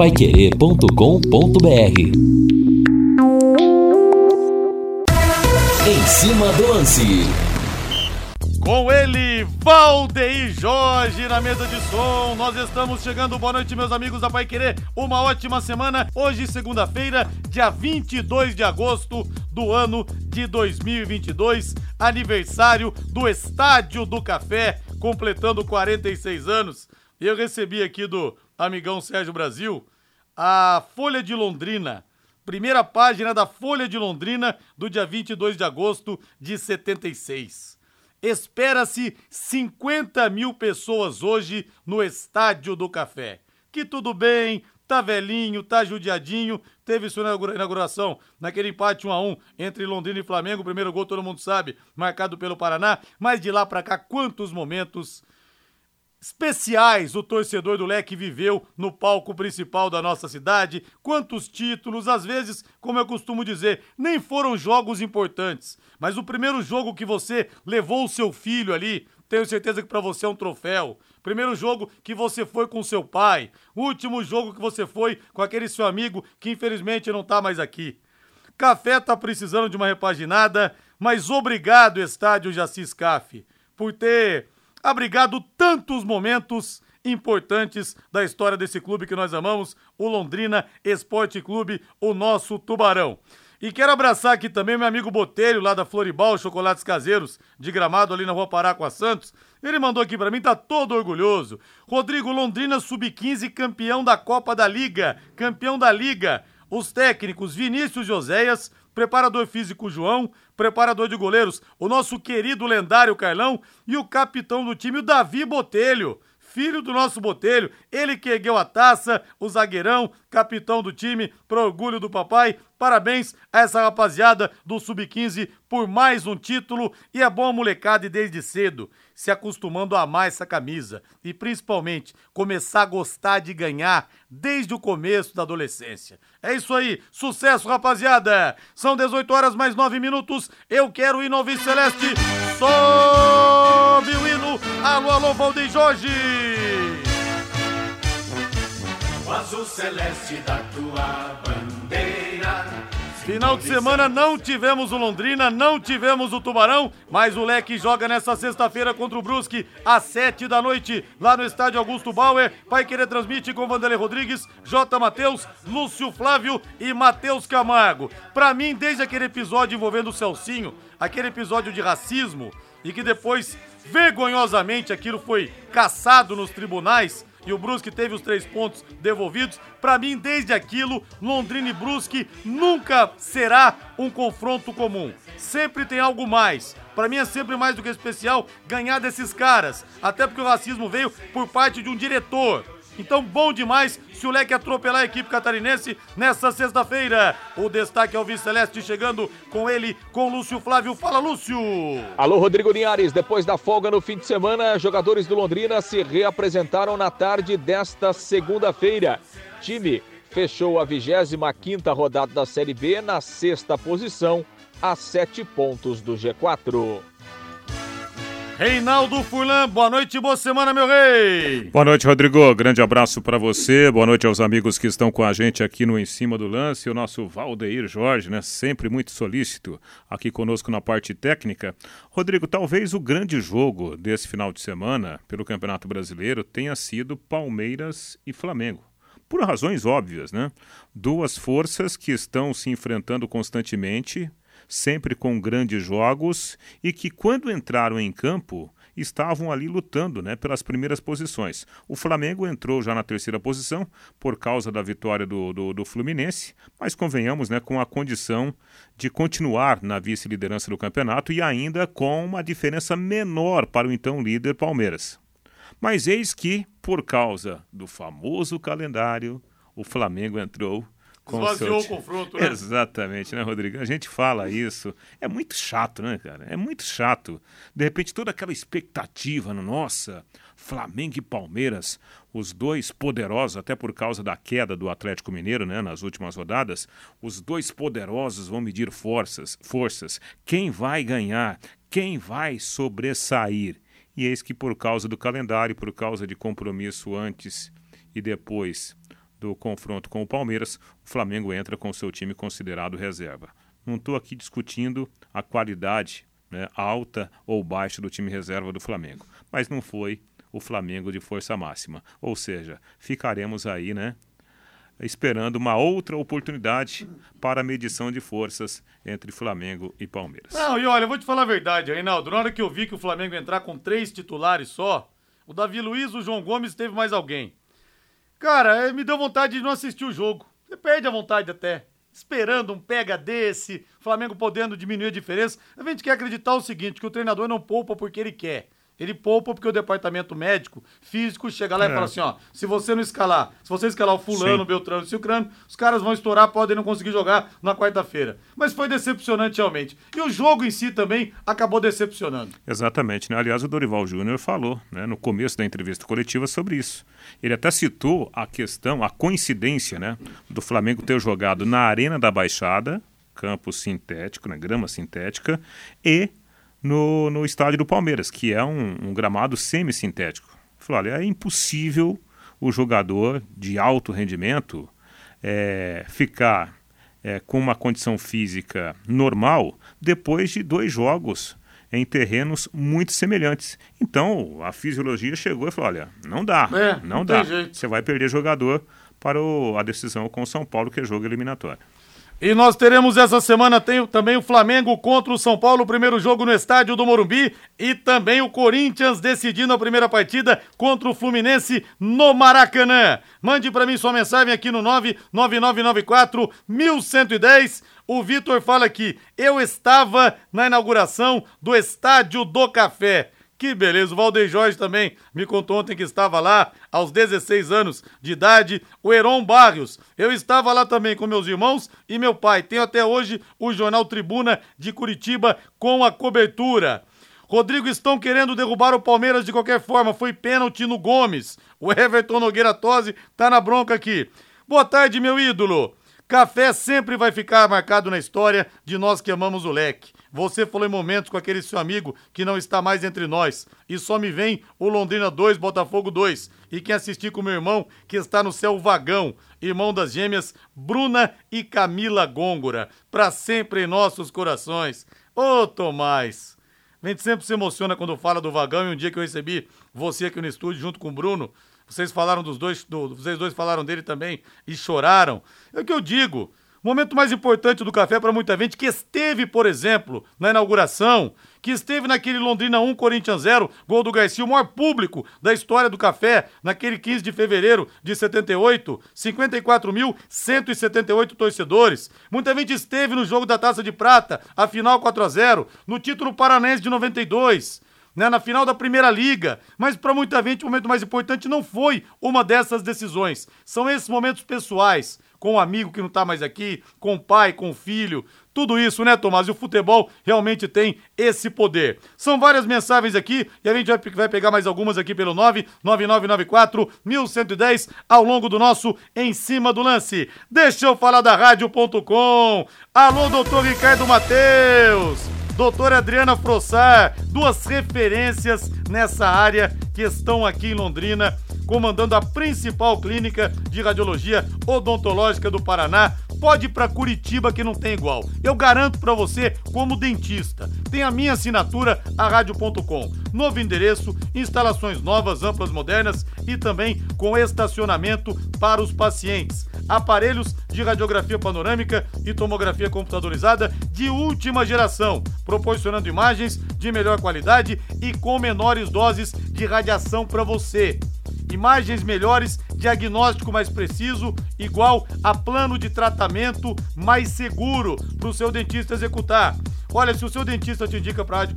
paiquerê.com.br Em cima do lance. Com ele, Valdeir Jorge na mesa de som. Nós estamos chegando. Boa noite, meus amigos da Pai Querer. Uma ótima semana. Hoje, segunda-feira, dia 22 de agosto do ano de 2022. Aniversário do Estádio do Café, completando 46 anos. Eu recebi aqui do amigão Sérgio Brasil a Folha de Londrina. Primeira página da Folha de Londrina do dia 22 de agosto de 76. Espera-se 50 mil pessoas hoje no Estádio do Café. Que tudo bem, tá velhinho, tá judiadinho. Teve sua inauguração naquele empate 1 a 1 entre Londrina e Flamengo. Primeiro gol todo mundo sabe, marcado pelo Paraná. Mas de lá para cá, quantos momentos especiais o torcedor do Leque viveu no palco principal da nossa cidade. Quantos títulos, às vezes, como eu costumo dizer, nem foram jogos importantes, mas o primeiro jogo que você levou o seu filho ali, tenho certeza que para você é um troféu. Primeiro jogo que você foi com seu pai, último jogo que você foi com aquele seu amigo que infelizmente não tá mais aqui. Café tá precisando de uma repaginada, mas obrigado, Estádio Jacis Caf, por ter abrigado tantos momentos importantes da história desse clube que nós amamos, o Londrina Esporte Clube, o nosso Tubarão. E quero abraçar aqui também meu amigo Botelho, lá da Floribal, Chocolates Caseiros, de Gramado, ali na rua Pará com a Santos. Ele mandou aqui para mim, tá todo orgulhoso. Rodrigo Londrina, sub-15, campeão da Copa da Liga, campeão da Liga. Os técnicos Vinícius Joséias, preparador físico João, preparador de goleiros, o nosso querido lendário Carlão e o capitão do time, o Davi Botelho filho do nosso Botelho, ele que ergueu a taça, o zagueirão, capitão do time, pro orgulho do papai. Parabéns a essa rapaziada do Sub-15 por mais um título. E é bom molecada desde cedo se acostumando a amar essa camisa e principalmente começar a gostar de ganhar desde o começo da adolescência. É isso aí, sucesso rapaziada! São 18 horas mais 9 minutos, eu quero ir no Celeste, sobe o hino, alô, alô, Valdeir Jorge! O azul celeste da tua Final de semana não tivemos o Londrina, não tivemos o Tubarão, mas o Leque joga nessa sexta-feira contra o Brusque às sete da noite, lá no estádio Augusto Bauer. Vai querer transmite com Vanderlei Rodrigues, J. Matheus, Lúcio Flávio e Matheus Camargo. Pra mim, desde aquele episódio envolvendo o Celcinho, aquele episódio de racismo, e que depois, vergonhosamente, aquilo foi caçado nos tribunais, e o Brusque teve os três pontos devolvidos. Para mim, desde aquilo, Londrina e Brusque nunca será um confronto comum. Sempre tem algo mais. Para mim é sempre mais do que especial ganhar desses caras, até porque o racismo veio por parte de um diretor então, bom demais se o Leque atropelar a equipe catarinense nessa sexta-feira. O destaque é o Vice Celeste chegando com ele, com Lúcio Flávio. Fala, Lúcio! Alô, Rodrigo Linhares. Depois da folga no fim de semana, jogadores do Londrina se reapresentaram na tarde desta segunda-feira. Time fechou a 25 rodada da Série B na sexta posição, a sete pontos do G4. Reinaldo Furlan, boa noite e boa semana, meu rei! Boa noite, Rodrigo. Grande abraço para você. Boa noite aos amigos que estão com a gente aqui no Em Cima do Lance. O nosso Valdeir Jorge, né? Sempre muito solícito aqui conosco na parte técnica. Rodrigo, talvez o grande jogo desse final de semana pelo Campeonato Brasileiro tenha sido Palmeiras e Flamengo por razões óbvias, né? Duas forças que estão se enfrentando constantemente, sempre com grandes jogos e que, quando entraram em campo, estavam ali lutando né, pelas primeiras posições. O Flamengo entrou já na terceira posição por causa da vitória do, do, do Fluminense, mas convenhamos né, com a condição de continuar na vice-liderança do campeonato e ainda com uma diferença menor para o então líder Palmeiras. Mas eis que, por causa do famoso calendário, o Flamengo entrou Esvaziou o confronto, né? Exatamente, né, Rodrigo? A gente fala isso. É muito chato, né, cara? É muito chato. De repente, toda aquela expectativa no nossa, Flamengo e Palmeiras, os dois poderosos, até por causa da queda do Atlético Mineiro, né, nas últimas rodadas, os dois poderosos vão medir forças, forças. Quem vai ganhar? Quem vai sobressair? E eis que por causa do calendário, por causa de compromisso antes e depois do confronto com o Palmeiras, o Flamengo entra com seu time considerado reserva. Não estou aqui discutindo a qualidade né, alta ou baixa do time reserva do Flamengo, mas não foi o Flamengo de força máxima. Ou seja, ficaremos aí, né? Esperando uma outra oportunidade para a medição de forças entre Flamengo e Palmeiras. Não, e olha, eu vou te falar a verdade, Reinaldo. Na hora que eu vi que o Flamengo entrar com três titulares só, o Davi Luiz, o João Gomes teve mais alguém. Cara, é, me deu vontade de não assistir o jogo. Você perde a vontade até. Esperando um pega desse, Flamengo podendo diminuir a diferença. A gente quer acreditar o seguinte: que o treinador não poupa porque ele quer. Ele poupa porque o departamento médico, físico, chega lá é. e fala assim: ó, se você não escalar, se você escalar o fulano, Sim. o Beltrano, o Cicrano, os caras vão estourar, podem não conseguir jogar na quarta-feira. Mas foi decepcionante realmente. E o jogo em si também acabou decepcionando. Exatamente, né? Aliás, o Dorival Júnior falou, né, no começo da entrevista coletiva sobre isso. Ele até citou a questão, a coincidência, né, do Flamengo ter jogado na Arena da Baixada, campo sintético, né, grama sintética, e no, no estádio do Palmeiras, que é um, um gramado semi-sintético. Falou, olha, é impossível o jogador de alto rendimento é, ficar é, com uma condição física normal depois de dois jogos em terrenos muito semelhantes. Então a fisiologia chegou e falou: olha, não dá, é, não, não dá. Você vai perder jogador para o, a decisão com o São Paulo, que é jogo eliminatório. E nós teremos essa semana tem, também o Flamengo contra o São Paulo, primeiro jogo no estádio do Morumbi, e também o Corinthians decidindo a primeira partida contra o Fluminense no Maracanã. Mande para mim sua mensagem aqui no 99994 1110. O Vitor fala aqui: eu estava na inauguração do Estádio do Café. Que beleza, o Valdeir Jorge também me contou ontem que estava lá aos 16 anos de idade. O Heron Barrios, eu estava lá também com meus irmãos e meu pai. Tenho até hoje o Jornal Tribuna de Curitiba com a cobertura. Rodrigo estão querendo derrubar o Palmeiras de qualquer forma. Foi pênalti no Gomes. O Everton Nogueira Tosi tá na bronca aqui. Boa tarde, meu ídolo. Café sempre vai ficar marcado na história de nós que amamos o leque. Você falou em momentos com aquele seu amigo que não está mais entre nós. E só me vem o Londrina 2, Botafogo 2. E quem assistir com meu irmão, que está no céu vagão, irmão das gêmeas Bruna e Camila Gôngora. Para sempre em nossos corações. Ô, Tomás! A gente sempre se emociona quando fala do vagão. E um dia que eu recebi você aqui no estúdio junto com o Bruno, vocês falaram dos dois, do, vocês dois falaram dele também e choraram. É o que eu digo. O momento mais importante do café para muita gente que esteve, por exemplo, na inauguração, que esteve naquele Londrina 1, Corinthians 0, gol do Garcia, o maior público da história do café, naquele 15 de fevereiro de 78, 54.178 torcedores. Muita gente esteve no jogo da Taça de Prata, a final 4 a 0, no título paranense de 92 né, na final da Primeira Liga. Mas para muita gente o momento mais importante não foi uma dessas decisões. São esses momentos pessoais, com o um amigo que não está mais aqui, com o pai, com o filho. Tudo isso, né, Tomás? E o futebol realmente tem esse poder. São várias mensagens aqui e a gente vai, vai pegar mais algumas aqui pelo 99994 1110 ao longo do nosso Em Cima do Lance. Deixa eu falar da Rádio.com. Alô, doutor Ricardo Matheus doutora Adriana Frossar, duas referências nessa área que estão aqui em Londrina, comandando a principal clínica de radiologia odontológica do Paraná. Pode ir para Curitiba que não tem igual. Eu garanto para você como dentista. Tem a minha assinatura a rádio.com. Novo endereço, instalações novas, amplas, modernas e também com estacionamento para os pacientes aparelhos de radiografia panorâmica e tomografia computadorizada de última geração, proporcionando imagens de melhor qualidade e com menores doses de radiação para você. Imagens melhores, diagnóstico mais preciso, igual a plano de tratamento mais seguro para o seu dentista executar. Olha, se o seu dentista te indica para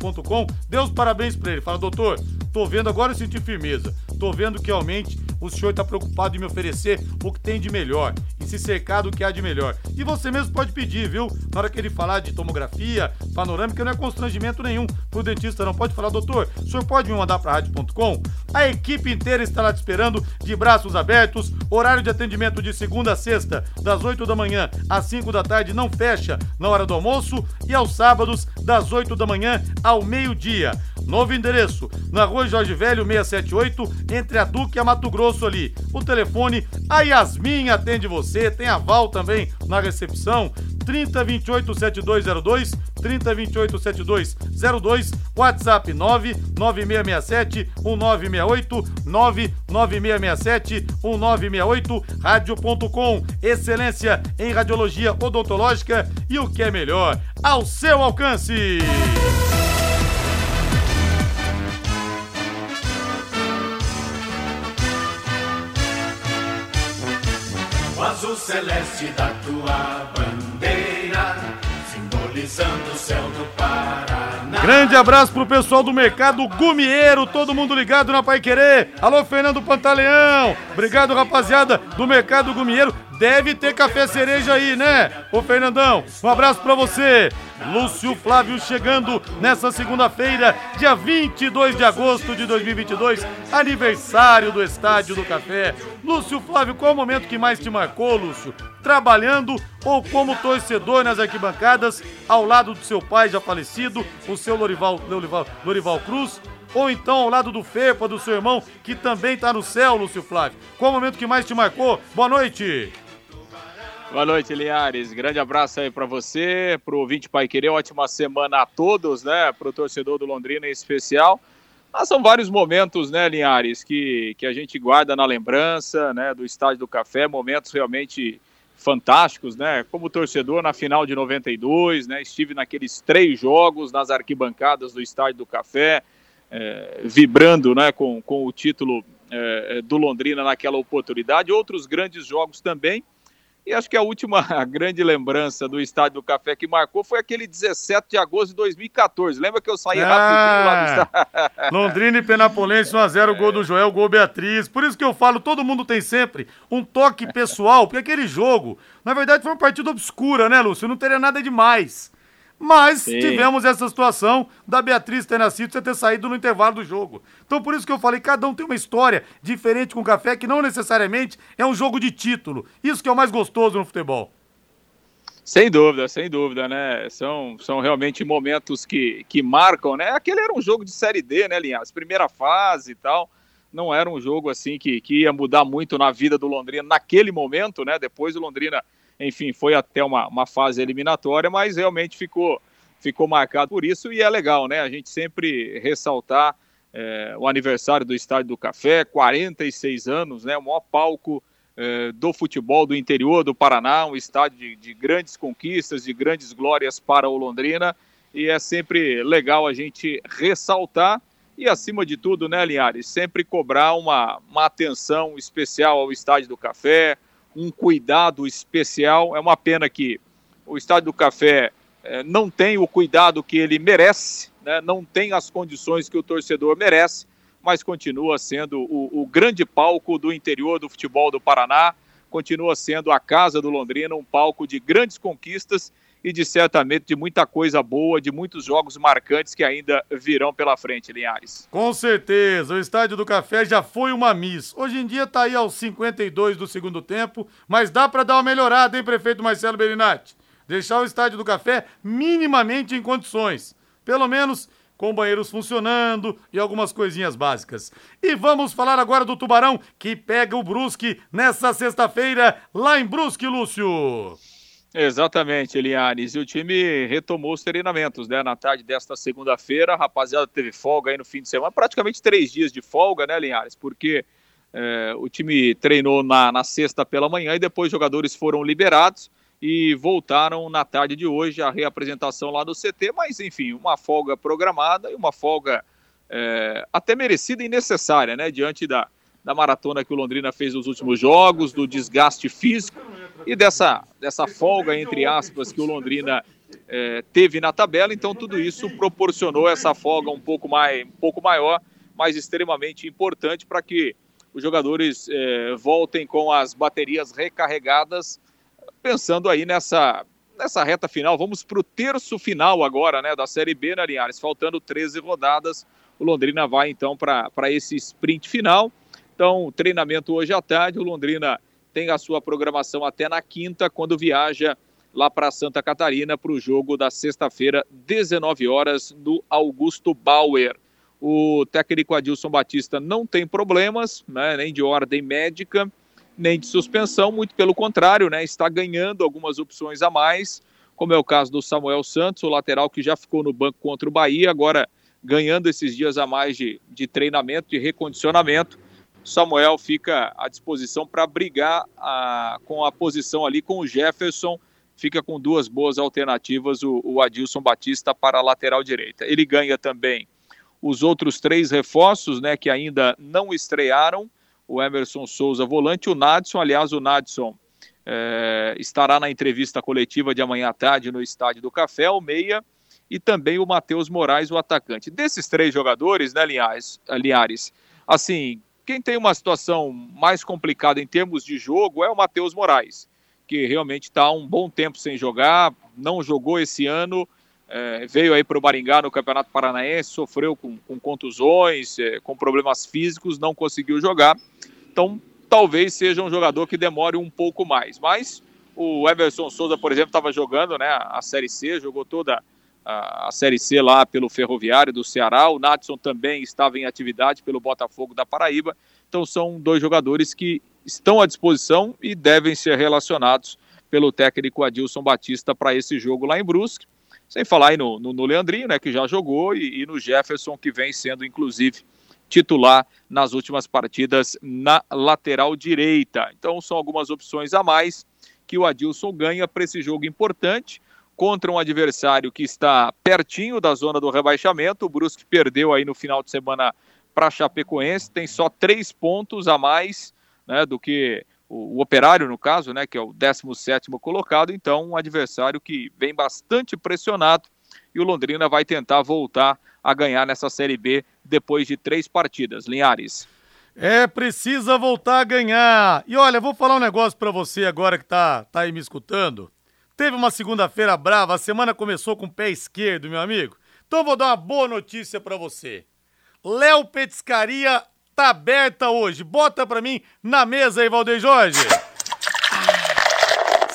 dê os parabéns para ele. Fala, doutor, tô vendo agora eu senti firmeza. Tô vendo que realmente o senhor está preocupado em me oferecer o que tem de melhor e se cercar do que há de melhor. E você mesmo pode pedir, viu? Na hora que ele falar de tomografia, panorâmica, não é constrangimento nenhum pro dentista, não. Pode falar, doutor, o senhor pode me mandar para rádio.com? A equipe inteira está lá te esperando, de braços abertos. Horário de atendimento de segunda a sexta, das 8 da manhã às 5 da tarde, não fecha na hora do almoço. E aos sábados, das 8 da manhã ao meio-dia. Novo endereço, na rua Jorge Velho 678, entre a Duque e a Mato Grosso ali. O telefone, a Yasmin atende você, tem a Val também na recepção, 3028 7202, 3028 7202, WhatsApp 99667 1968, 99667 1968, rádio.com, excelência em radiologia odontológica e o que é melhor, ao seu alcance. Celeste da tua bandeira, simbolizando o céu do Paraná. Grande abraço pro pessoal do Mercado Gumieiro, todo mundo ligado na Pai Querer. Alô, Fernando Pantaleão. Obrigado, rapaziada do Mercado Gumieiro. Deve ter café cereja aí, né? Ô, Fernandão, um abraço pra você. Lúcio Flávio chegando nessa segunda-feira, dia 22 de agosto de 2022, aniversário do Estádio do Café. Lúcio Flávio, qual o momento que mais te marcou, Lúcio? Trabalhando ou como torcedor nas arquibancadas, ao lado do seu pai já falecido, o seu Lorival, Lorival, Lorival Cruz? Ou então ao lado do Fepa, do seu irmão, que também tá no céu, Lúcio Flávio? Qual o momento que mais te marcou? Boa noite! Boa noite, Linhares. Grande abraço aí para você, pro ouvinte Pai Querer. Ótima semana a todos, né? Pro torcedor do Londrina em especial. Mas são vários momentos, né, Linhares, que, que a gente guarda na lembrança, né, do Estádio do Café, momentos realmente fantásticos, né? Como torcedor na final de 92, né? Estive naqueles três jogos nas arquibancadas do Estádio do Café, é, vibrando, né, com, com o título é, do Londrina naquela oportunidade. Outros grandes jogos também. E acho que a última grande lembrança do Estádio do Café que marcou foi aquele 17 de agosto de 2014. Lembra que eu saí ah, rapidinho lá do estádio? Londrina e Penapolense 1x0, é. gol do Joel, gol Beatriz. Por isso que eu falo, todo mundo tem sempre um toque pessoal, porque aquele jogo, na verdade, foi uma partida obscura, né, Lúcio? Não teria nada demais. Mas Sim. tivemos essa situação da Beatriz ter nascido e ter saído no intervalo do jogo. Então por isso que eu falei, cada um tem uma história diferente com o café, que não necessariamente é um jogo de título. Isso que é o mais gostoso no futebol. Sem dúvida, sem dúvida, né? São, são realmente momentos que, que marcam, né? Aquele era um jogo de Série D, né, Linhares? Primeira fase e tal. Não era um jogo assim que, que ia mudar muito na vida do Londrina naquele momento, né? Depois o Londrina enfim, foi até uma, uma fase eliminatória, mas realmente ficou, ficou marcado por isso e é legal, né? A gente sempre ressaltar é, o aniversário do Estádio do Café, 46 anos, né? O maior palco é, do futebol do interior do Paraná, um estádio de, de grandes conquistas, de grandes glórias para o Londrina e é sempre legal a gente ressaltar e, acima de tudo, né, Linhares, sempre cobrar uma, uma atenção especial ao Estádio do Café, um cuidado especial. É uma pena que o Estádio do Café é, não tem o cuidado que ele merece, né? não tem as condições que o torcedor merece, mas continua sendo o, o grande palco do interior do futebol do Paraná, continua sendo a casa do Londrina, um palco de grandes conquistas e de certamente de muita coisa boa, de muitos jogos marcantes que ainda virão pela frente, Linhares. Com certeza, o Estádio do Café já foi uma miss. Hoje em dia está aí aos 52 do segundo tempo, mas dá para dar uma melhorada, hein, prefeito Marcelo Berinatti? Deixar o Estádio do Café minimamente em condições. Pelo menos com banheiros funcionando e algumas coisinhas básicas. E vamos falar agora do Tubarão, que pega o Brusque nessa sexta-feira, lá em Brusque, Lúcio. Exatamente, Linhares. E o time retomou os treinamentos, né? Na tarde desta segunda-feira, a rapaziada teve folga aí no fim de semana, praticamente três dias de folga, né, Linhares? Porque é, o time treinou na, na sexta pela manhã e depois os jogadores foram liberados e voltaram na tarde de hoje a reapresentação lá do CT, mas enfim, uma folga programada e uma folga é, até merecida e necessária, né? Diante da, da maratona que o Londrina fez nos últimos jogos, do desgaste físico e dessa, dessa folga, entre aspas, que o Londrina é, teve na tabela. Então, tudo isso proporcionou essa folga um pouco, mais, um pouco maior, mas extremamente importante para que os jogadores é, voltem com as baterias recarregadas, pensando aí nessa, nessa reta final. Vamos para o terço final agora né, da Série B, né, Linhares? Faltando 13 rodadas. O Londrina vai então para esse sprint final. Então, treinamento hoje à tarde, o Londrina tem a sua programação até na quinta, quando viaja lá para Santa Catarina para o jogo da sexta-feira, 19 horas, no Augusto Bauer. O técnico Adilson Batista não tem problemas, né, nem de ordem médica, nem de suspensão, muito pelo contrário, né, está ganhando algumas opções a mais, como é o caso do Samuel Santos, o lateral que já ficou no banco contra o Bahia, agora ganhando esses dias a mais de, de treinamento, de recondicionamento. Samuel fica à disposição para brigar a, com a posição ali com o Jefferson. Fica com duas boas alternativas o, o Adilson Batista para a lateral direita. Ele ganha também os outros três reforços, né, que ainda não estrearam. O Emerson Souza, volante, o Nadson. Aliás, o Nadson é, estará na entrevista coletiva de amanhã à tarde no Estádio do Café, o Meia, e também o Matheus Moraes, o atacante. Desses três jogadores, né, Linhares, Linhares assim, quem tem uma situação mais complicada em termos de jogo é o Matheus Moraes, que realmente está um bom tempo sem jogar, não jogou esse ano, é, veio aí para o Maringá no Campeonato Paranaense, sofreu com, com contusões, é, com problemas físicos, não conseguiu jogar. Então, talvez seja um jogador que demore um pouco mais. Mas o Everson Souza, por exemplo, estava jogando né, a Série C, jogou toda a, Série C lá pelo Ferroviário do Ceará. O Natson também estava em atividade pelo Botafogo da Paraíba. Então são dois jogadores que estão à disposição e devem ser relacionados pelo técnico Adilson Batista para esse jogo lá em Brusque. Sem falar aí no, no, no Leandrinho, né, que já jogou, e, e no Jefferson, que vem sendo, inclusive, titular nas últimas partidas na lateral direita. Então são algumas opções a mais que o Adilson ganha para esse jogo importante contra um adversário que está pertinho da zona do rebaixamento. O Brusque perdeu aí no final de semana para Chapecoense, tem só três pontos a mais né, do que o, o, Operário, no caso, né, que é o 17 colocado. Então, um adversário que vem bastante pressionado e o Londrina vai tentar voltar a ganhar nessa Série B depois de três partidas. Linhares. É, precisa voltar a ganhar. E olha, vou falar um negócio para você agora que tá, tá aí me escutando. Teve uma segunda-feira brava, a semana começou com o pé esquerdo, meu amigo. Então vou dar uma boa notícia para você. Léo Petiscaria tá aberta hoje. Bota pra mim na mesa aí, Valdeir Jorge.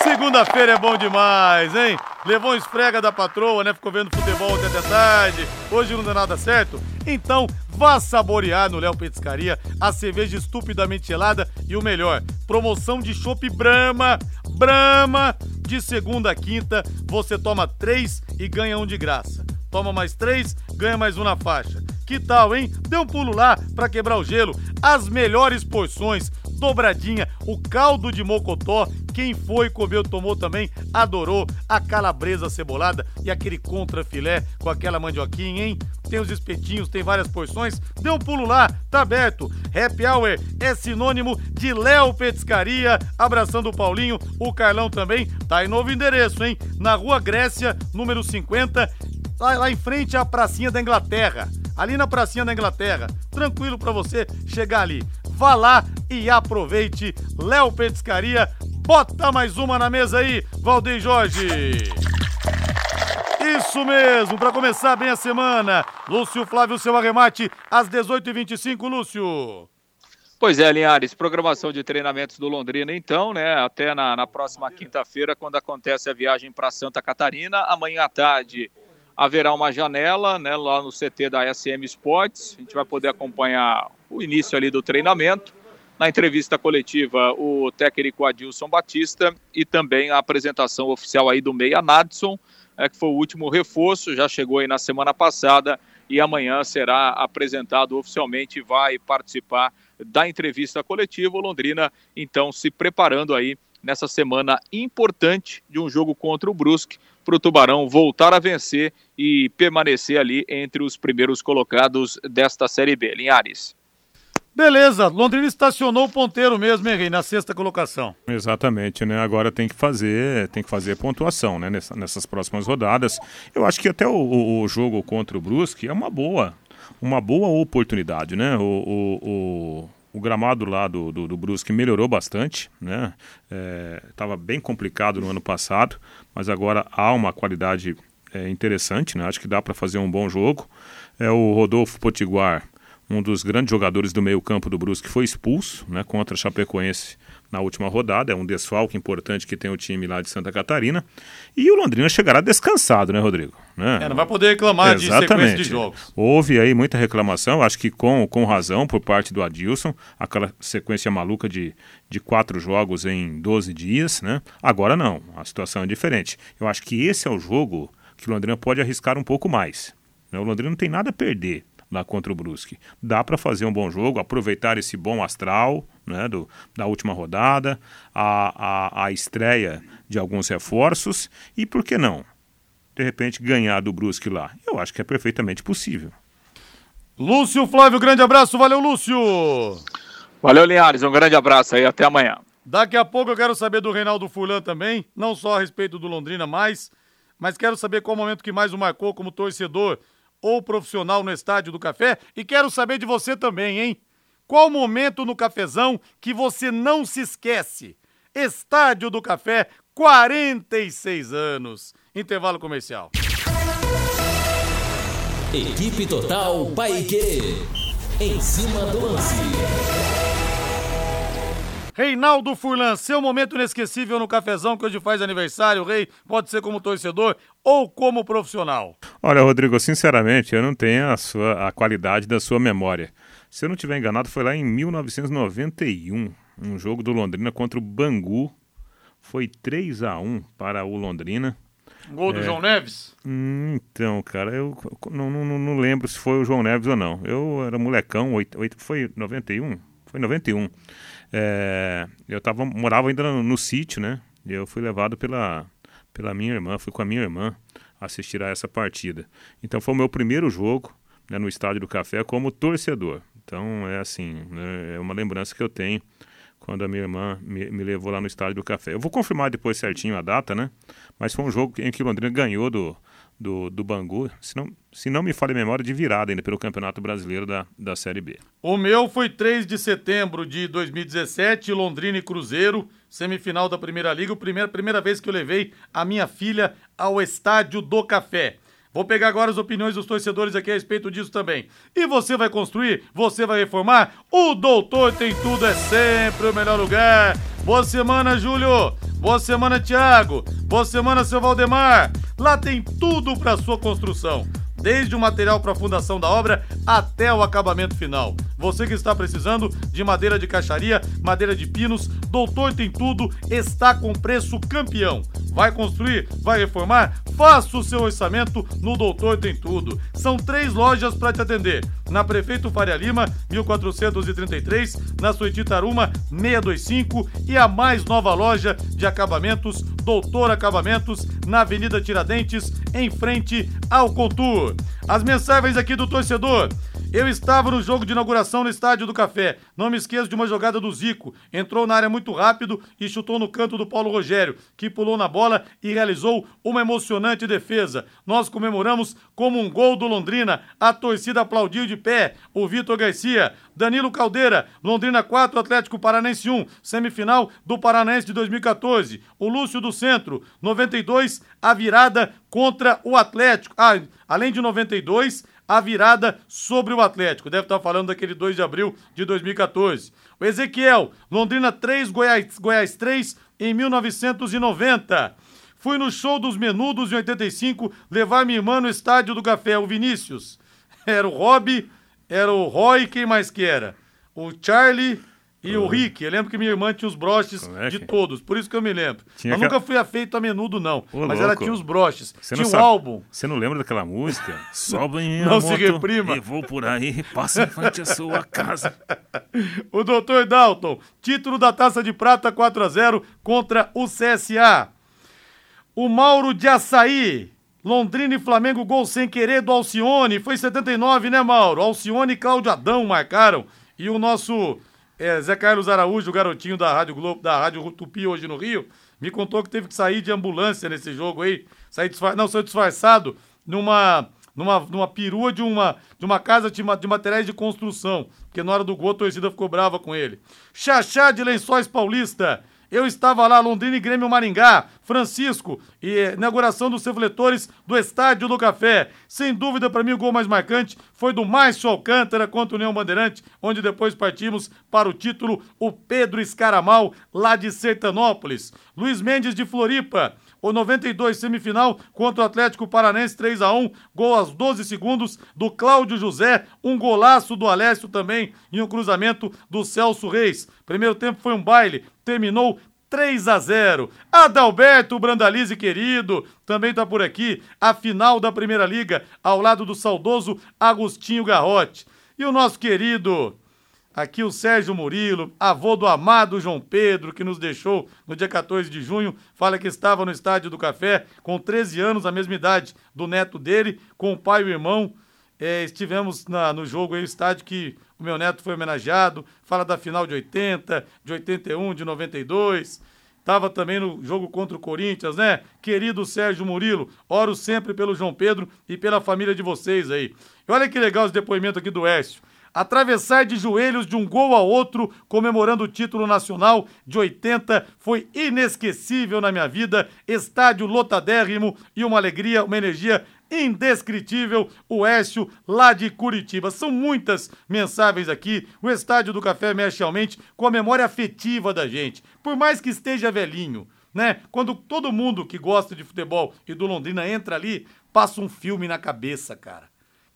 Segunda-feira é bom demais, hein? Levou um esfrega da patroa, né? Ficou vendo futebol até de tarde. Hoje não dá nada certo. Então, vá saborear no Léo Petiscaria a cerveja estupidamente gelada e o melhor, promoção de chopp Brahma. Brahma de segunda a quinta, você toma três e ganha um de graça. Toma mais três, ganha mais um na faixa. Que tal, hein? Dê um pulo lá para quebrar o gelo. As melhores porções, dobradinha, o caldo de mocotó. Quem foi, comeu, tomou também, adorou. A calabresa cebolada e aquele contra filé com aquela mandioquinha, hein? Tem os espetinhos, tem várias porções. Dê um pulo lá, tá aberto. Happy Hour é sinônimo de Léo Petiscaria. Abraçando o Paulinho, o Carlão também. Tá em novo endereço, hein? Na Rua Grécia, número 50, lá, lá em frente à Pracinha da Inglaterra ali na pracinha da Inglaterra. Tranquilo para você chegar ali. Vá lá e aproveite. Léo Petiscaria, bota mais uma na mesa aí, Valdeir Jorge. Isso mesmo, para começar bem a semana. Lúcio Flávio, seu arremate às 18h25, Lúcio. Pois é, Linhares, programação de treinamentos do Londrina, então, né? Até na, na próxima quinta-feira, quando acontece a viagem para Santa Catarina. Amanhã à tarde, haverá uma janela né, lá no CT da SM Sports. A gente vai poder acompanhar o início ali do treinamento. Na entrevista coletiva, o técnico Adilson Batista e também a apresentação oficial aí do Meia Nadson, é, que foi o último reforço, já chegou aí na semana passada e amanhã será apresentado oficialmente, vai participar da entrevista coletiva. O Londrina, então, se preparando aí nessa semana importante de um jogo contra o Brusque, para o Tubarão voltar a vencer e permanecer ali entre os primeiros colocados desta Série B. Linhares. Beleza, Londrina estacionou o ponteiro mesmo, hein, Rei, na sexta colocação. Exatamente, né? Agora tem que fazer, tem que fazer pontuação, né? Nessa, nessas próximas rodadas. Eu acho que até o, o, jogo contra o Brusque é uma boa, uma boa oportunidade, né? O, o, o, o gramado lá do, do, do, Brusque melhorou bastante, né? Estava é, bem complicado no ano passado, mas agora há uma qualidade é, interessante, né? Acho que dá para fazer um bom jogo. É o Rodolfo Potiguar, um dos grandes jogadores do meio-campo do Brusque, foi expulso, né? Contra a Chapecoense na última rodada, é um desfalque importante que tem o time lá de Santa Catarina. E o Londrina chegará descansado, né, Rodrigo? Né? É, não vai poder reclamar Exatamente. de sequência de jogos. Houve aí muita reclamação, acho que com, com razão por parte do Adilson, aquela sequência maluca de, de quatro jogos em 12 dias, né? Agora não, a situação é diferente. Eu acho que esse é o jogo que o Londrina pode arriscar um pouco mais. Né? O Londrina não tem nada a perder lá contra o Brusque. Dá para fazer um bom jogo, aproveitar esse bom astral né, do, da última rodada, a, a, a estreia de alguns reforços e, por que não, de repente ganhar do Brusque lá? Eu acho que é perfeitamente possível. Lúcio Flávio, grande abraço, valeu Lúcio! Valeu Linhares, um grande abraço aí, até amanhã. Daqui a pouco eu quero saber do Reinaldo Furlan também, não só a respeito do Londrina mais, mas quero saber qual o momento que mais o marcou como torcedor ou profissional no Estádio do Café. E quero saber de você também, hein? Qual momento no cafezão que você não se esquece? Estádio do Café, 46 anos. Intervalo comercial. Equipe Total Paique. Em cima do lance. Reinaldo Furlan, seu momento inesquecível no cafezão que hoje faz aniversário, Rei, pode ser como torcedor ou como profissional. Olha, Rodrigo, sinceramente, eu não tenho a, sua, a qualidade da sua memória. Se eu não estiver enganado, foi lá em 1991, um jogo do Londrina contra o Bangu. Foi 3 a 1 para o Londrina. Gol do é, João Neves? Hum, então, cara, eu não, não, não, lembro se foi o João Neves ou não. Eu era molecão, 8, 8, foi 91? Foi 91. É, eu tava, morava ainda no, no sítio, né? E eu fui levado pela, pela minha irmã, fui com a minha irmã assistir a essa partida. Então foi o meu primeiro jogo né, no Estádio do Café como torcedor. Então é assim, né, é uma lembrança que eu tenho quando a minha irmã me, me, levou lá no Estádio do Café. Eu vou confirmar depois certinho a data, né? Mas foi um jogo em que o Londrina ganhou do, do, do Bangu, se não, se não me falha a memória, de virada ainda pelo Campeonato Brasileiro da, da Série B. O meu foi 3 de setembro de 2017, Londrina e Cruzeiro, semifinal da Primeira Liga, a primeira, primeira vez que eu levei a minha filha ao Estádio do Café. Vou pegar agora as opiniões dos torcedores aqui a respeito disso também. E você vai construir? Você vai reformar? O Doutor Tem Tudo é sempre o melhor lugar. Boa semana, Júlio. Boa semana, Thiago. Boa semana, seu Valdemar. Lá tem tudo para sua construção desde o material para a fundação da obra até o acabamento final. Você que está precisando de madeira de caixaria, madeira de pinos, Doutor tem tudo, está com preço campeão. Vai construir? Vai reformar? Faça o seu orçamento no Doutor Tem Tudo. São três lojas para te atender. Na Prefeito Faria Lima, 1433, na Suetitaruma, 625 e a mais nova loja de acabamentos, Doutor Acabamentos, na Avenida Tiradentes, em frente ao Contur. As mensagens aqui do torcedor. Eu estava no jogo de inauguração no Estádio do Café. Não me esqueço de uma jogada do Zico. Entrou na área muito rápido e chutou no canto do Paulo Rogério, que pulou na bola e realizou uma emocionante defesa. Nós comemoramos como um gol do Londrina. A torcida aplaudiu de pé. O Vitor Garcia, Danilo Caldeira, Londrina 4, Atlético Paranense 1, semifinal do Paranense de 2014. O Lúcio do Centro, 92, a virada contra o Atlético. Ah, além de 92, a virada sobre o Atlético. Deve estar falando daquele 2 de abril de 2014. O Ezequiel, Londrina 3, Goiás, Goiás 3 em 1990. Fui no show dos Menudos em 85 levar minha irmã no estádio do Café, o Vinícius. Era o Rob, era o Roy, quem mais que era? O Charlie e o Rick, eu lembro que minha irmã tinha os broches é de todos, por isso que eu me lembro. Tinha eu nunca fui afeito a menudo, não. Ô, mas louco. ela tinha os broches. Você tinha um sabe, álbum. Você não lembra daquela música? Sobe em Não se reprima. E vou por aí, passa frente à sua casa. o doutor Dalton, título da Taça de Prata 4 a 0 contra o CSA. O Mauro de Açaí. Londrina e Flamengo, gol sem querer do Alcione. Foi 79, né, Mauro? Alcione e Cláudio Adão marcaram. E o nosso é, Zé Carlos Araújo, garotinho da Rádio Globo, da Rádio Tupi hoje no Rio, me contou que teve que sair de ambulância nesse jogo aí. Sair disfar... Não, saiu disfarçado numa, numa, numa perua de uma, de uma casa de, de materiais de construção. Porque na hora do gol a torcida ficou brava com ele. Xaxá de Lençóis Paulista. Eu estava lá, Londrina e Grêmio Maringá, Francisco, e eh, inauguração dos refletores do Estádio do Café. Sem dúvida, para mim, o gol mais marcante foi do Márcio Alcântara contra o União Bandeirante, onde depois partimos para o título, o Pedro Escaramal, lá de Sertanópolis. Luiz Mendes de Floripa. O 92 semifinal contra o Atlético Paranense 3 a 1 gol aos 12 segundos do Cláudio José, um golaço do Alessio também e um cruzamento do Celso Reis. Primeiro tempo foi um baile, terminou 3 a 0. Adalberto Brandalize querido, também tá por aqui, a final da Primeira Liga, ao lado do saudoso Agostinho Garrote. E o nosso querido Aqui o Sérgio Murilo, avô do amado João Pedro, que nos deixou no dia 14 de junho, fala que estava no Estádio do Café com 13 anos, a mesma idade do neto dele, com o pai e o irmão. É, estivemos na, no jogo aí, o estádio que o meu neto foi homenageado. Fala da final de 80, de 81, de 92. Estava também no jogo contra o Corinthians, né? Querido Sérgio Murilo, oro sempre pelo João Pedro e pela família de vocês aí. E olha que legal os depoimentos aqui do Écio atravessar de joelhos de um gol a outro, comemorando o título nacional de 80, foi inesquecível na minha vida. Estádio lotadérrimo e uma alegria, uma energia indescritível, o Écio lá de Curitiba. São muitas mensagens aqui. O Estádio do Café mexe realmente com a memória afetiva da gente. Por mais que esteja velhinho, né? Quando todo mundo que gosta de futebol e do Londrina entra ali, passa um filme na cabeça, cara.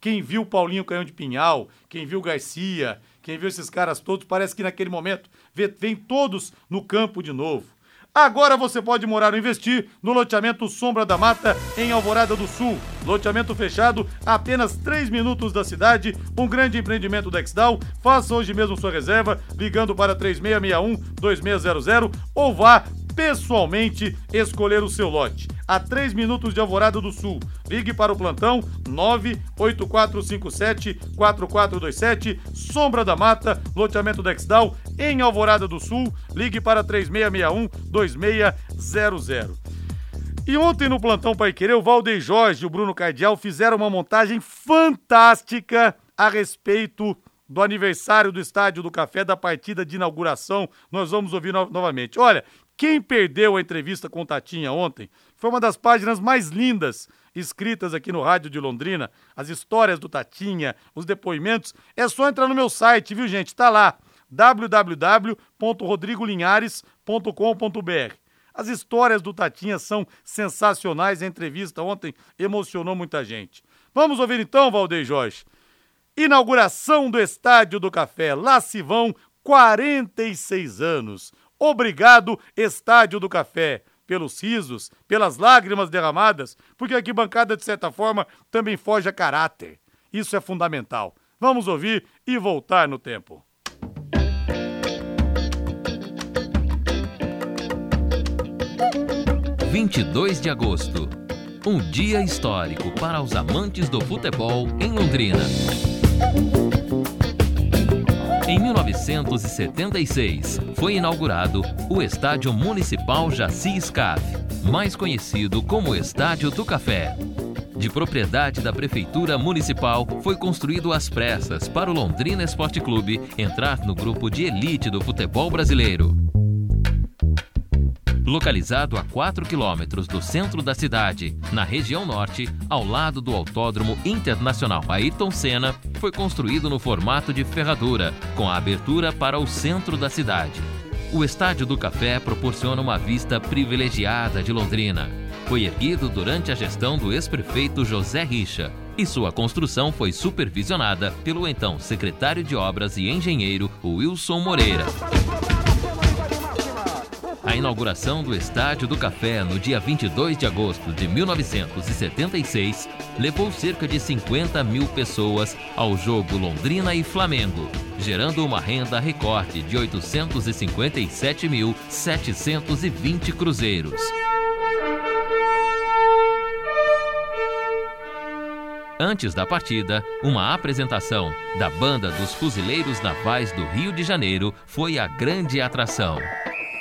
Quem viu Paulinho Canhão de Pinhal, quem viu Garcia, quem viu esses caras todos, parece que naquele momento vem todos no campo de novo. Agora você pode morar ou investir no loteamento Sombra da Mata, em Alvorada do Sul. Loteamento fechado, apenas 3 minutos da cidade, um grande empreendimento da Exdal. Faça hoje mesmo sua reserva, ligando para 3661-2600 ou vá pessoalmente escolher o seu lote. A 3 minutos de Alvorada do Sul. Ligue para o plantão 98457-4427, Sombra da Mata, loteamento Dexdal, em Alvorada do Sul. Ligue para 3661-2600. E ontem no plantão Pai Querer, o Valdeir Jorge e o Bruno Cardial fizeram uma montagem fantástica a respeito do aniversário do Estádio do Café, da partida de inauguração. Nós vamos ouvir no novamente. Olha, quem perdeu a entrevista com Tatinha ontem foi uma das páginas mais lindas escritas aqui no Rádio de Londrina. As histórias do Tatinha, os depoimentos. É só entrar no meu site, viu, gente? Tá lá www.rodrigolinhares.com.br. As histórias do Tatinha são sensacionais. A entrevista ontem emocionou muita gente. Vamos ouvir então, Valdeir Jorge. Inauguração do Estádio do Café. Lá se vão 46 anos. Obrigado, Estádio do Café, pelos risos, pelas lágrimas derramadas, porque a arquibancada, de certa forma, também foge a caráter. Isso é fundamental. Vamos ouvir e voltar no tempo. Dois de agosto, um dia histórico para os amantes do futebol em Londrina. Em 1976, foi inaugurado o Estádio Municipal Jaci Scaf, mais conhecido como Estádio do Café. De propriedade da Prefeitura Municipal, foi construído às pressas para o Londrina Esporte Clube entrar no grupo de elite do futebol brasileiro. Localizado a 4 quilômetros do centro da cidade, na região norte, ao lado do Autódromo Internacional Ayrton Senna, foi construído no formato de ferradura, com a abertura para o centro da cidade. O Estádio do Café proporciona uma vista privilegiada de Londrina. Foi erguido durante a gestão do ex-prefeito José Richa e sua construção foi supervisionada pelo então secretário de Obras e engenheiro Wilson Moreira. A inauguração do Estádio do Café no dia 22 de agosto de 1976 levou cerca de 50 mil pessoas ao jogo Londrina e Flamengo, gerando uma renda recorde de 857.720 cruzeiros. Antes da partida, uma apresentação da Banda dos Fuzileiros Navais do Rio de Janeiro foi a grande atração.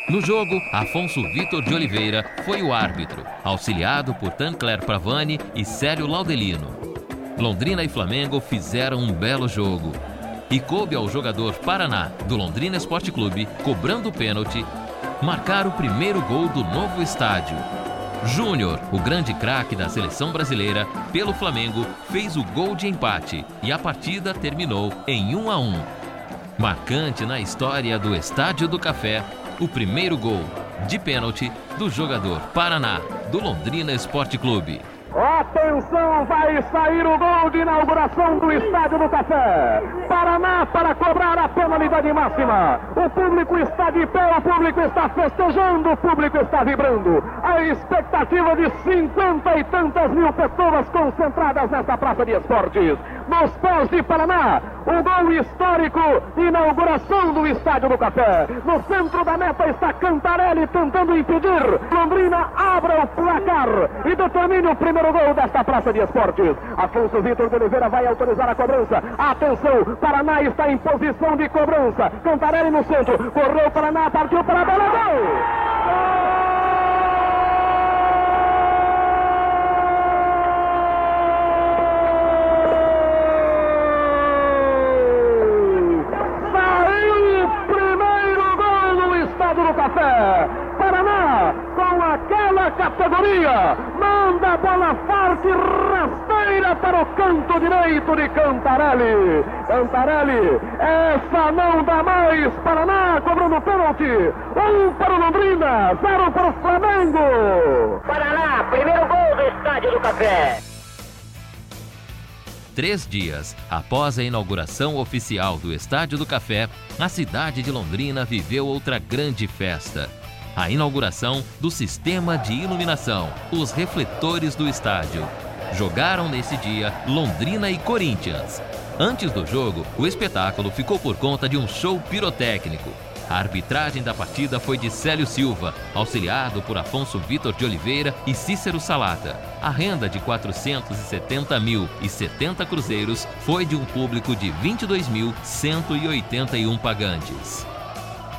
No jogo, Afonso Vitor de Oliveira foi o árbitro, auxiliado por Tancler Pravani e Célio Laudelino. Londrina e Flamengo fizeram um belo jogo. E coube ao jogador Paraná, do Londrina Esporte Clube, cobrando o pênalti, marcar o primeiro gol do novo estádio. Júnior, o grande craque da seleção brasileira, pelo Flamengo, fez o gol de empate e a partida terminou em 1 a 1. Marcante na história do Estádio do Café, o primeiro gol de pênalti do jogador Paraná do Londrina Esporte Clube. Atenção, vai sair o gol de inauguração do Estádio do Café. Paraná para cobrar a penalidade máxima. O público está de pé, o público está festejando, o público está vibrando. A expectativa de cinquenta e tantas mil pessoas concentradas nesta praça de esportes. Nos pés de Paraná, o gol histórico inauguração do Estádio do Café. No centro da meta está Cantarelli tentando impedir. Londrina abra o placar e determine o primeiro primeiro gol desta praça de esportes. Afonso Vitor de Oliveira vai autorizar a cobrança. Atenção, Paraná está em posição de cobrança. Cantarelli no centro, correu Paraná, partiu para a bola! Gol! do Café. Paraná, com aquela categoria, manda a forte, rasteira para o canto direito de Cantarelli. Cantarelli, essa não dá mais. Paraná cobrando pênalti. Um para o Londrina, zero para o Flamengo. Paraná, primeiro gol do Estádio do Café. Três dias após a inauguração oficial do Estádio do Café, a cidade de Londrina viveu outra grande festa a inauguração do sistema de iluminação, os refletores do estádio. Jogaram nesse dia Londrina e Corinthians. Antes do jogo, o espetáculo ficou por conta de um show pirotécnico. A arbitragem da partida foi de Célio Silva, auxiliado por Afonso Vitor de Oliveira e Cícero Salata. A renda de 470 mil e 70 cruzeiros foi de um público de 22.181 pagantes.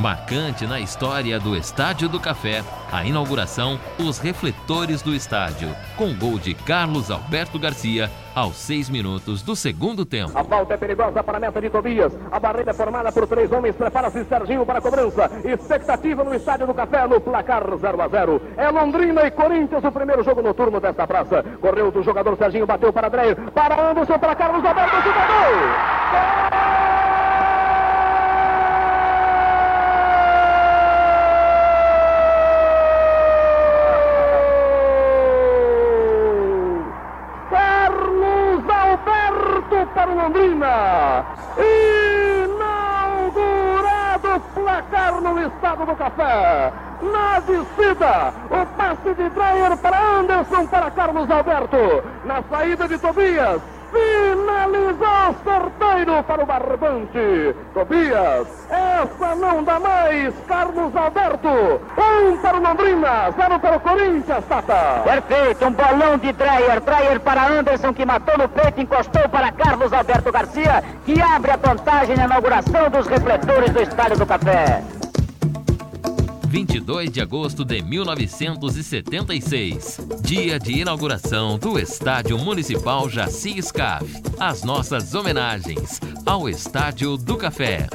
Marcante na história do Estádio do Café, a inauguração, os refletores do estádio, com gol de Carlos Alberto Garcia aos seis minutos do segundo tempo. A falta é perigosa para a meta de Tobias. A barreira é formada por três homens. Prepara-se Serginho para a cobrança. Expectativa no Estádio do Café no placar 0 a 0. É Londrina e Corinthians o primeiro jogo noturno desta praça. Correu do jogador Serginho, bateu para Dreyer, para Anderson, para Carlos Alberto, cidadão! Gol! para o Londrina. Inaugurado placar Estado do Café. Na descida, o passe de Dreyer para Anderson para Carlos Alberto. Na saída de Tobias, Finalizou sorteio para o Barbante. Tobias, essa não dá mais. Carlos Alberto, um para o Londrina, zero para o Corinthians, Tata. Perfeito, um bolão de Dreyer. Dreyer para Anderson, que matou no peito, encostou para Carlos Alberto Garcia, que abre a vantagem na inauguração dos refletores do Estádio do Café. 22 de agosto de 1976, dia de inauguração do Estádio Municipal Jaci Scaf. As nossas homenagens ao Estádio do Café.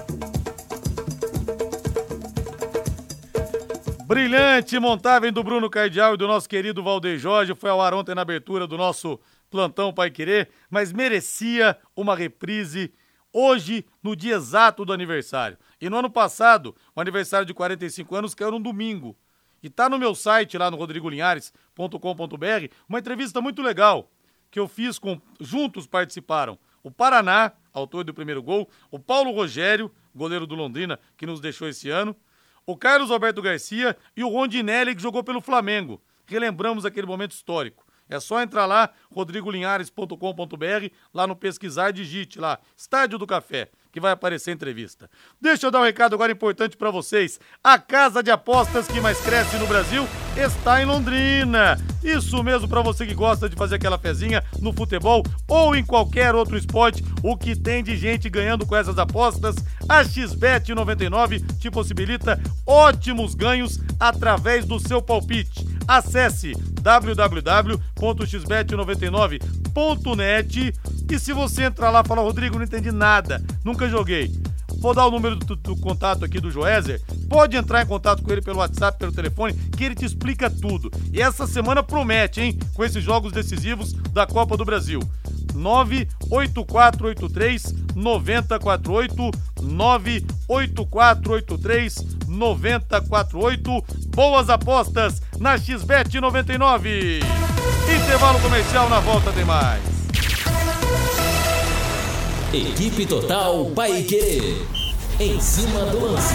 Brilhante montagem do Bruno Cardial e do nosso querido Valdeir Jorge. Foi ao ar ontem na abertura do nosso plantão Pai Querer, mas merecia uma reprise hoje, no dia exato do aniversário. E no ano passado, o aniversário de 45 anos caiu num domingo. E tá no meu site lá no rodrigolinhares.com.br uma entrevista muito legal que eu fiz com juntos participaram o Paraná, autor do primeiro gol, o Paulo Rogério, goleiro do Londrina, que nos deixou esse ano, o Carlos Alberto Garcia e o Rondinelli, que jogou pelo Flamengo. Relembramos aquele momento histórico. É só entrar lá, rodrigolinhares.com.br, lá no pesquisar, digite lá, Estádio do Café que vai aparecer a entrevista. Deixa eu dar um recado agora importante para vocês. A casa de apostas que mais cresce no Brasil está em Londrina. Isso mesmo para você que gosta de fazer aquela fezinha no futebol ou em qualquer outro esporte, o que tem de gente ganhando com essas apostas, a XBET 99 te possibilita ótimos ganhos através do seu palpite. Acesse www.xbet99.net e se você entrar lá e falar, Rodrigo, não entendi nada, nunca joguei. Vou dar o número do, do contato aqui do Joézer. Pode entrar em contato com ele pelo WhatsApp, pelo telefone, que ele te explica tudo. E essa semana promete, hein? Com esses jogos decisivos da Copa do Brasil. 98483 9048 98483 9048 Boas apostas na XBET 99. Intervalo comercial na volta tem mais. Equipe Total Paique. Em cima do lance.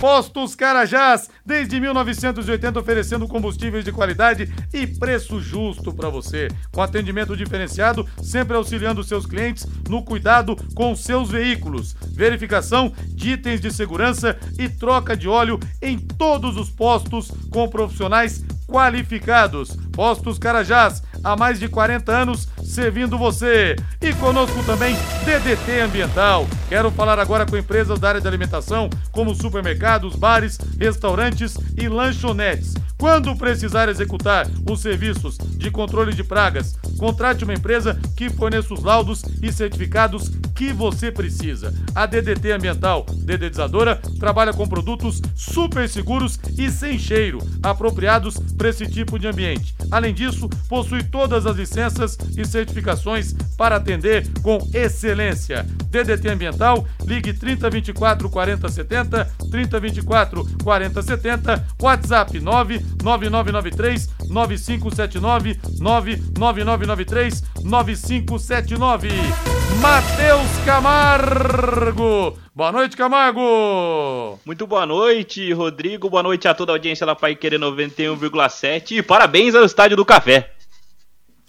Postos Carajás, desde 1980 oferecendo combustíveis de qualidade e preço justo para você. Com atendimento diferenciado, sempre auxiliando seus clientes no cuidado com seus veículos. Verificação de itens de segurança e troca de óleo em todos os postos com profissionais qualificados. Postos Carajás, há mais de 40 anos servindo você. E conosco também DDT Ambiental. Quero falar agora com empresas da área de alimentação, como supermercados, bares, restaurantes e lanchonetes. Quando precisar executar os serviços de controle de pragas, contrate uma empresa que forneça os laudos e certificados que você precisa. A DDT Ambiental, dedetizadora, trabalha com produtos super seguros e sem cheiro, apropriados para esse tipo de ambiente. Além disso, possui todas as licenças e certificações para atender com excelência. DDT Ambiental, ligue 3024 4070, 3024 4070, WhatsApp 99993 9579, 99993 9579. Matheus Camargo. Boa noite, Camargo. Muito boa noite, Rodrigo. Boa noite a toda a audiência da Pai Querer 91,7 e parabéns ao Estádio do Café.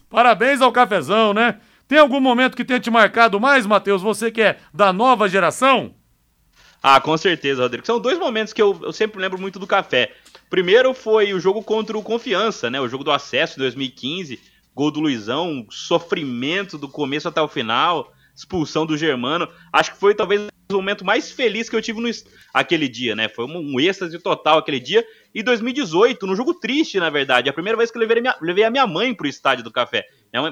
Parabéns ao cafezão, né? Tem algum momento que tenha te marcado mais, Matheus? Você que é da nova geração? Ah, com certeza, Rodrigo. São dois momentos que eu, eu sempre lembro muito do café. Primeiro foi o jogo contra o Confiança, né? O jogo do acesso de 2015. Gol do Luizão, sofrimento do começo até o final, expulsão do Germano. Acho que foi talvez o momento mais feliz que eu tive no, aquele dia, né? Foi um, um êxtase total aquele dia. E 2018, no jogo triste, na verdade. A primeira vez que eu levei a minha, levei a minha mãe pro estádio do café.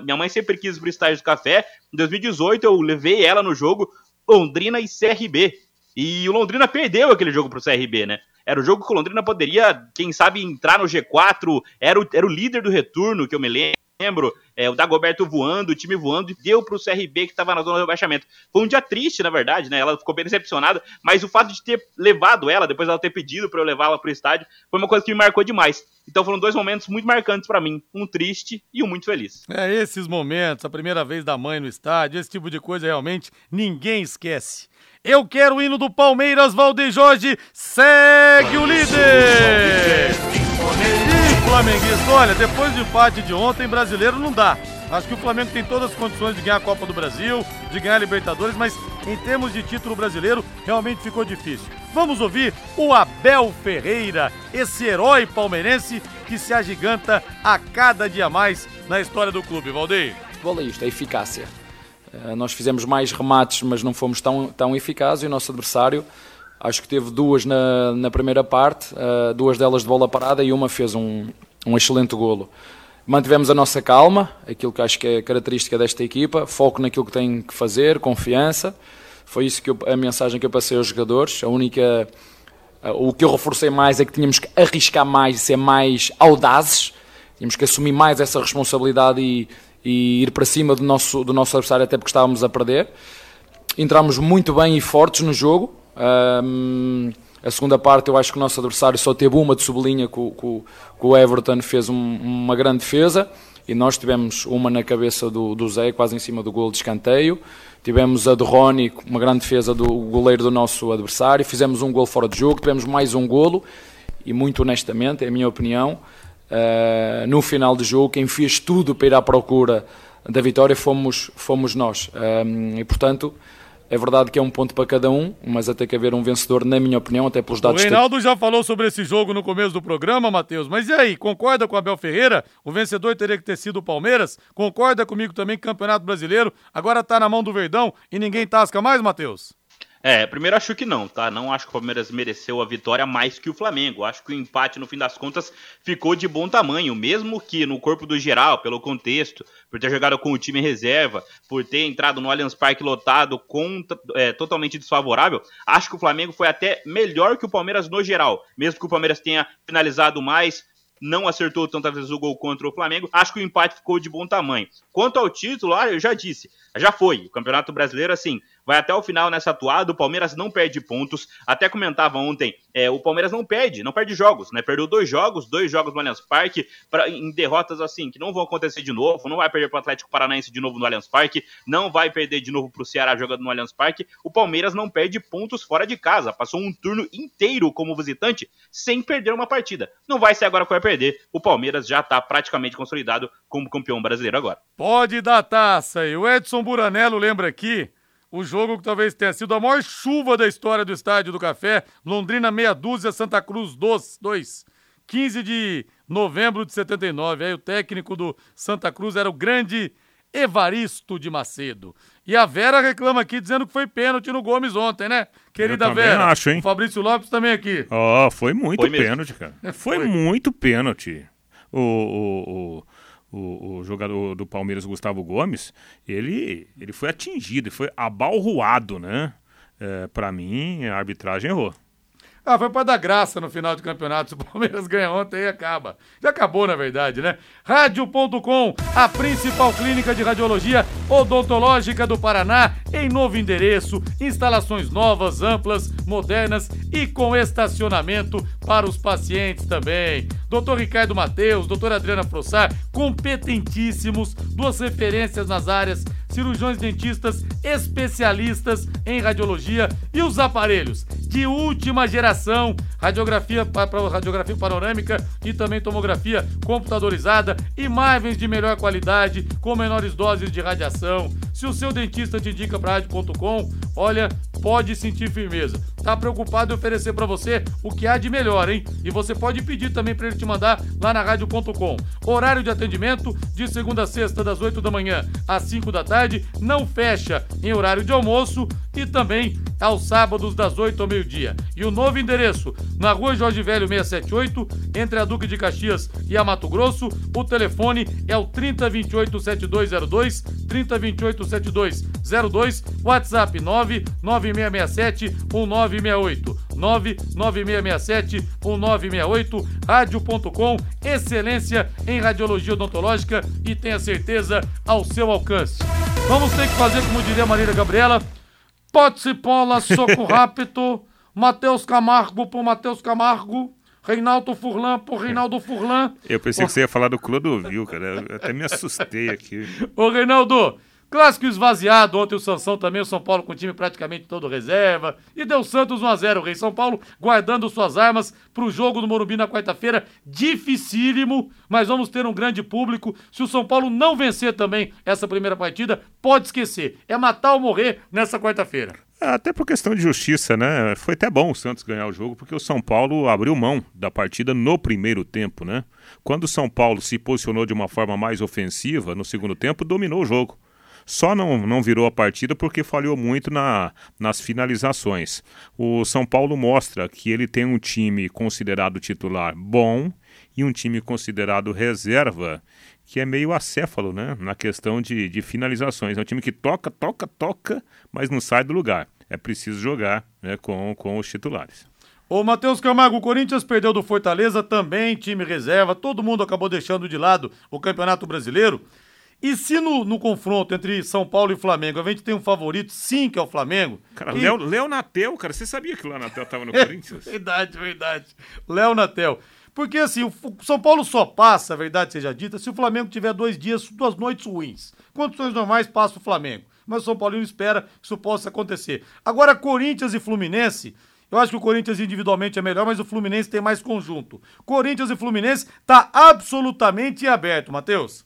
Minha, mãe sempre quis pro estádio do café. Em 2018, eu levei ela no jogo Londrina e CRB. E o Londrina perdeu aquele jogo pro CRB, né? Era o jogo que o Londrina poderia, quem sabe, entrar no G4. Era o, era o líder do retorno, que eu me lembro, é, o Dagoberto voando, o time voando, e deu pro CRB que tava na zona do rebaixamento. Foi um dia triste, na verdade, né? Ela ficou bem decepcionada, mas o fato de ter levado ela, depois ela ter pedido para eu levá-la pro estádio, foi uma coisa que me marcou demais. Então foram dois momentos muito marcantes para mim, um triste e um muito feliz. É, esses momentos, a primeira vez da mãe no estádio, esse tipo de coisa realmente ninguém esquece. Eu quero o hino do Palmeiras, Valdeir Jorge, segue o líder! Flamenguista, olha, depois do empate de ontem, brasileiro não dá. Acho que o Flamengo tem todas as condições de ganhar a Copa do Brasil, de ganhar a Libertadores, mas em termos de título brasileiro, realmente ficou difícil. Vamos ouvir o Abel Ferreira, esse herói palmeirense que se agiganta a cada dia mais na história do clube. Valdeir. Futebol é isto, é eficácia. Uh, nós fizemos mais remates, mas não fomos tão, tão eficazes e o nosso adversário acho que teve duas na, na primeira parte, uh, duas delas de bola parada e uma fez um, um excelente golo. Mantivemos a nossa calma, aquilo que acho que é característica desta equipa, foco naquilo que tem que fazer, confiança. Foi isso que eu, a mensagem que eu passei aos jogadores. A única, uh, o que eu reforcei mais é que tínhamos que arriscar mais ser mais audazes, tínhamos que assumir mais essa responsabilidade e, e ir para cima do nosso, do nosso adversário, até porque estávamos a perder. Entramos muito bem e fortes no jogo, um, a segunda parte, eu acho que o nosso adversário só teve uma de sublinha que o, o Everton fez um, uma grande defesa e nós tivemos uma na cabeça do, do Zé, quase em cima do gol de escanteio. Tivemos a de Rony, uma grande defesa do goleiro do nosso adversário. Fizemos um gol fora de jogo, tivemos mais um golo e, muito honestamente, é a minha opinião, uh, no final do jogo, quem fez tudo para ir à procura da vitória fomos, fomos nós. Um, e, portanto, é verdade que é um ponto para cada um, mas até que haver um vencedor, na minha opinião, até pelos dados... O Reinaldo já falou sobre esse jogo no começo do programa, Matheus, mas e aí, concorda com o Abel Ferreira? O vencedor teria que ter sido o Palmeiras? Concorda comigo também que o Campeonato Brasileiro agora está na mão do Verdão e ninguém tasca mais, Matheus? É, primeiro acho que não, tá? Não acho que o Palmeiras mereceu a vitória mais que o Flamengo. Acho que o empate, no fim das contas, ficou de bom tamanho, mesmo que no corpo do geral, pelo contexto, por ter jogado com o time em reserva, por ter entrado no Allianz Parque lotado com, é, totalmente desfavorável, acho que o Flamengo foi até melhor que o Palmeiras no geral. Mesmo que o Palmeiras tenha finalizado mais, não acertou tantas vezes o gol contra o Flamengo. Acho que o empate ficou de bom tamanho. Quanto ao título, ah, eu já disse, já foi. O Campeonato Brasileiro, assim, vai até o final nessa atuada. O Palmeiras não perde pontos. Até comentava ontem, é, o Palmeiras não perde, não perde jogos, né? Perdeu dois jogos, dois jogos no Allianz Parque, pra, em derrotas assim, que não vão acontecer de novo. Não vai perder para o Atlético Paranaense de novo no Allianz Parque, não vai perder de novo para o Ceará jogando no Allianz Parque. O Palmeiras não perde pontos fora de casa. Passou um turno inteiro como visitante sem perder uma partida. Não vai ser agora que vai perder. O Palmeiras já está praticamente consolidado como campeão brasileiro agora. Pode dar taça. E o Edson Buranello lembra aqui o jogo que talvez tenha sido a maior chuva da história do Estádio do Café. Londrina meia dúzia, Santa Cruz 2. 15 de novembro de 79. Aí o técnico do Santa Cruz era o grande Evaristo de Macedo. E a Vera reclama aqui dizendo que foi pênalti no Gomes ontem, né? Querida Eu Vera. acho, hein? O Fabrício Lopes também aqui. Ó, oh, foi muito Foi pênalti, cara. É, Foi, foi. muito pênalti. O, o, o, o, o jogador do Palmeiras, Gustavo Gomes, ele, ele foi atingido, foi abalroado, né? É, para mim, a arbitragem errou. Ah, foi pra dar graça no final do campeonato. Se o Palmeiras ganha ontem, aí acaba. Já acabou, na verdade, né? Rádio.com, a principal clínica de radiologia odontológica do Paraná, em novo endereço, instalações novas, amplas, modernas e com estacionamento para os pacientes também. Doutor Ricardo Mateus, doutora Adriana Frossar, competentíssimos, duas referências nas áreas, cirurgiões dentistas, especialistas em radiologia e os aparelhos de última geração, radiografia para radiografia panorâmica e também tomografia computadorizada, imagens de melhor qualidade com menores doses de radiação. Se o seu dentista te indica para rádio.com, olha, pode sentir firmeza. Tá preocupado em oferecer para você o que há de melhor, hein? E você pode pedir também para ele te mandar lá na rádio.com. Horário de atendimento de segunda a sexta das 8 da manhã às 5 da tarde, não fecha em horário de almoço e também aos sábados das 8 ao meio-dia. E o novo endereço, na Rua Jorge Velho 678, entre a Duque de Caxias e a Mato Grosso, o telefone é o 3028 7202, 3028 7202, WhatsApp 99667 1968, 99667 1968, rádio.com, excelência em radiologia odontológica e tenha certeza ao seu alcance. Vamos ter que fazer, como diria a Marília Gabriela, Pote Pola, soco rápido, Matheus Camargo por Matheus Camargo, Reinaldo Furlan por Reinaldo Furlan. Eu pensei que você ia falar do Clodovil, cara. Eu até me assustei aqui. Ô, Reinaldo, clássico esvaziado. Ontem o Sansão também, o São Paulo com o time praticamente todo reserva. E deu Santos 1x0. O Rei São Paulo guardando suas armas pro jogo do Morumbi na quarta-feira. Dificílimo, mas vamos ter um grande público. Se o São Paulo não vencer também essa primeira partida, pode esquecer. É matar ou morrer nessa quarta-feira. Até por questão de justiça, né? Foi até bom o Santos ganhar o jogo, porque o São Paulo abriu mão da partida no primeiro tempo, né? Quando o São Paulo se posicionou de uma forma mais ofensiva no segundo tempo, dominou o jogo. Só não, não virou a partida porque falhou muito na, nas finalizações. O São Paulo mostra que ele tem um time considerado titular bom e um time considerado reserva que é meio acéfalo, né? Na questão de, de finalizações. É um time que toca, toca, toca, mas não sai do lugar. É preciso jogar né, com, com os titulares. Ô, Matheus Camargo, o Corinthians perdeu do Fortaleza também, time reserva. Todo mundo acabou deixando de lado o Campeonato Brasileiro. E se no, no confronto entre São Paulo e Flamengo a gente tem um favorito, sim, que é o Flamengo. Cara, que- Léo, Léo Natel, cara, você sabia que o Léo Natel tava no Corinthians? Verdade, verdade. Léo Natel. Porque assim, o São Paulo só passa, a verdade seja dita, se o Flamengo tiver dois dias, duas noites ruins. Condições normais passa o Flamengo. Mas o São Paulino espera que isso possa acontecer. Agora, Corinthians e Fluminense. Eu acho que o Corinthians individualmente é melhor, mas o Fluminense tem mais conjunto. Corinthians e Fluminense tá absolutamente aberto, Matheus.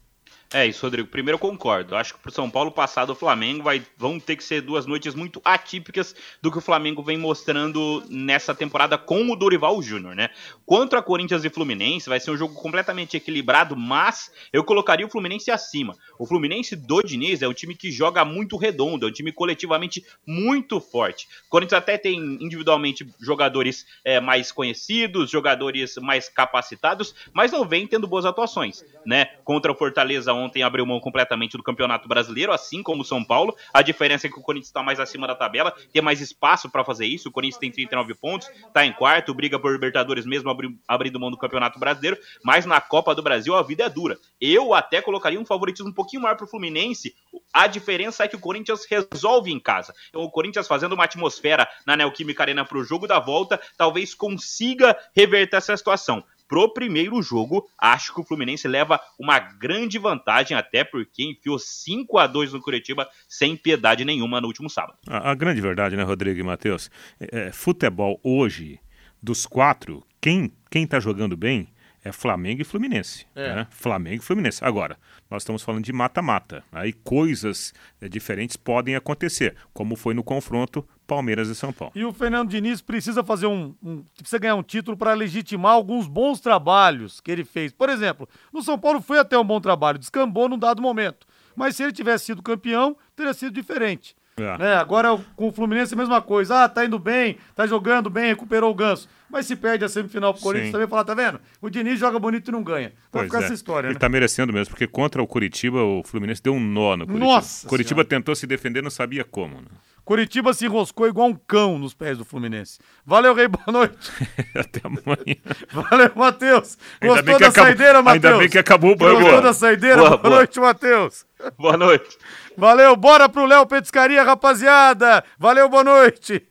É isso, Rodrigo. Primeiro eu concordo. Acho que pro São Paulo passar do Flamengo vai, vão ter que ser duas noites muito atípicas do que o Flamengo vem mostrando nessa temporada com o Dorival Júnior, né? Contra Corinthians e Fluminense vai ser um jogo completamente equilibrado, mas eu colocaria o Fluminense acima. O Fluminense do Diniz é um time que joga muito redondo, é um time coletivamente muito forte. O Corinthians até tem individualmente jogadores é, mais conhecidos, jogadores mais capacitados, mas não vem tendo boas atuações, né? Contra o Fortaleza ontem abriu mão completamente do Campeonato Brasileiro, assim como o São Paulo. A diferença é que o Corinthians está mais acima da tabela, tem mais espaço para fazer isso. O Corinthians tem 39 pontos, está em quarto, briga por Libertadores mesmo abri abrindo mão do Campeonato Brasileiro, mas na Copa do Brasil a vida é dura. Eu até colocaria um favoritismo um pouquinho maior para o Fluminense. A diferença é que o Corinthians resolve em casa. Então, o Corinthians fazendo uma atmosfera na Neoquímica Arena para o jogo da volta, talvez consiga reverter essa situação pro primeiro jogo, acho que o Fluminense leva uma grande vantagem, até porque enfiou 5 a 2 no Curitiba sem piedade nenhuma no último sábado. A, a grande verdade, né, Rodrigo e Matheus? É, é, futebol hoje, dos quatro, quem, quem tá jogando bem é Flamengo e Fluminense. É. Né? Flamengo e Fluminense. Agora, nós estamos falando de mata-mata. Aí coisas é, diferentes podem acontecer, como foi no confronto Palmeiras e São Paulo. E o Fernando Diniz precisa fazer um. um precisa ganhar um título para legitimar alguns bons trabalhos que ele fez. Por exemplo, no São Paulo foi até um bom trabalho, descambou num dado momento. Mas se ele tivesse sido campeão, teria sido diferente. É. Né? Agora com o Fluminense a mesma coisa. Ah, tá indo bem, tá jogando bem, recuperou o ganso. Mas se perde a semifinal pro Corinthians, Sim. também fala, tá vendo? O Diniz joga bonito e não ganha. Vai ficar é. essa história, Ele né? tá merecendo mesmo, porque contra o Curitiba, o Fluminense deu um nó no Curitiba. Nossa! Curitiba senhora. tentou se defender, não sabia como. Né? Curitiba se enroscou igual um cão nos pés do Fluminense. Valeu, Rei, boa noite. Até amanhã. Valeu, Matheus. Gostou da acabou... saideira, Matheus? Ainda bem que acabou o programa. Gostou da saideira? Boa, boa, boa. noite, Matheus. Boa noite. Valeu, bora pro Léo Petiscaria, rapaziada. Valeu, boa noite.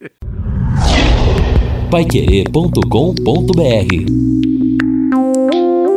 Paiquerê.com.br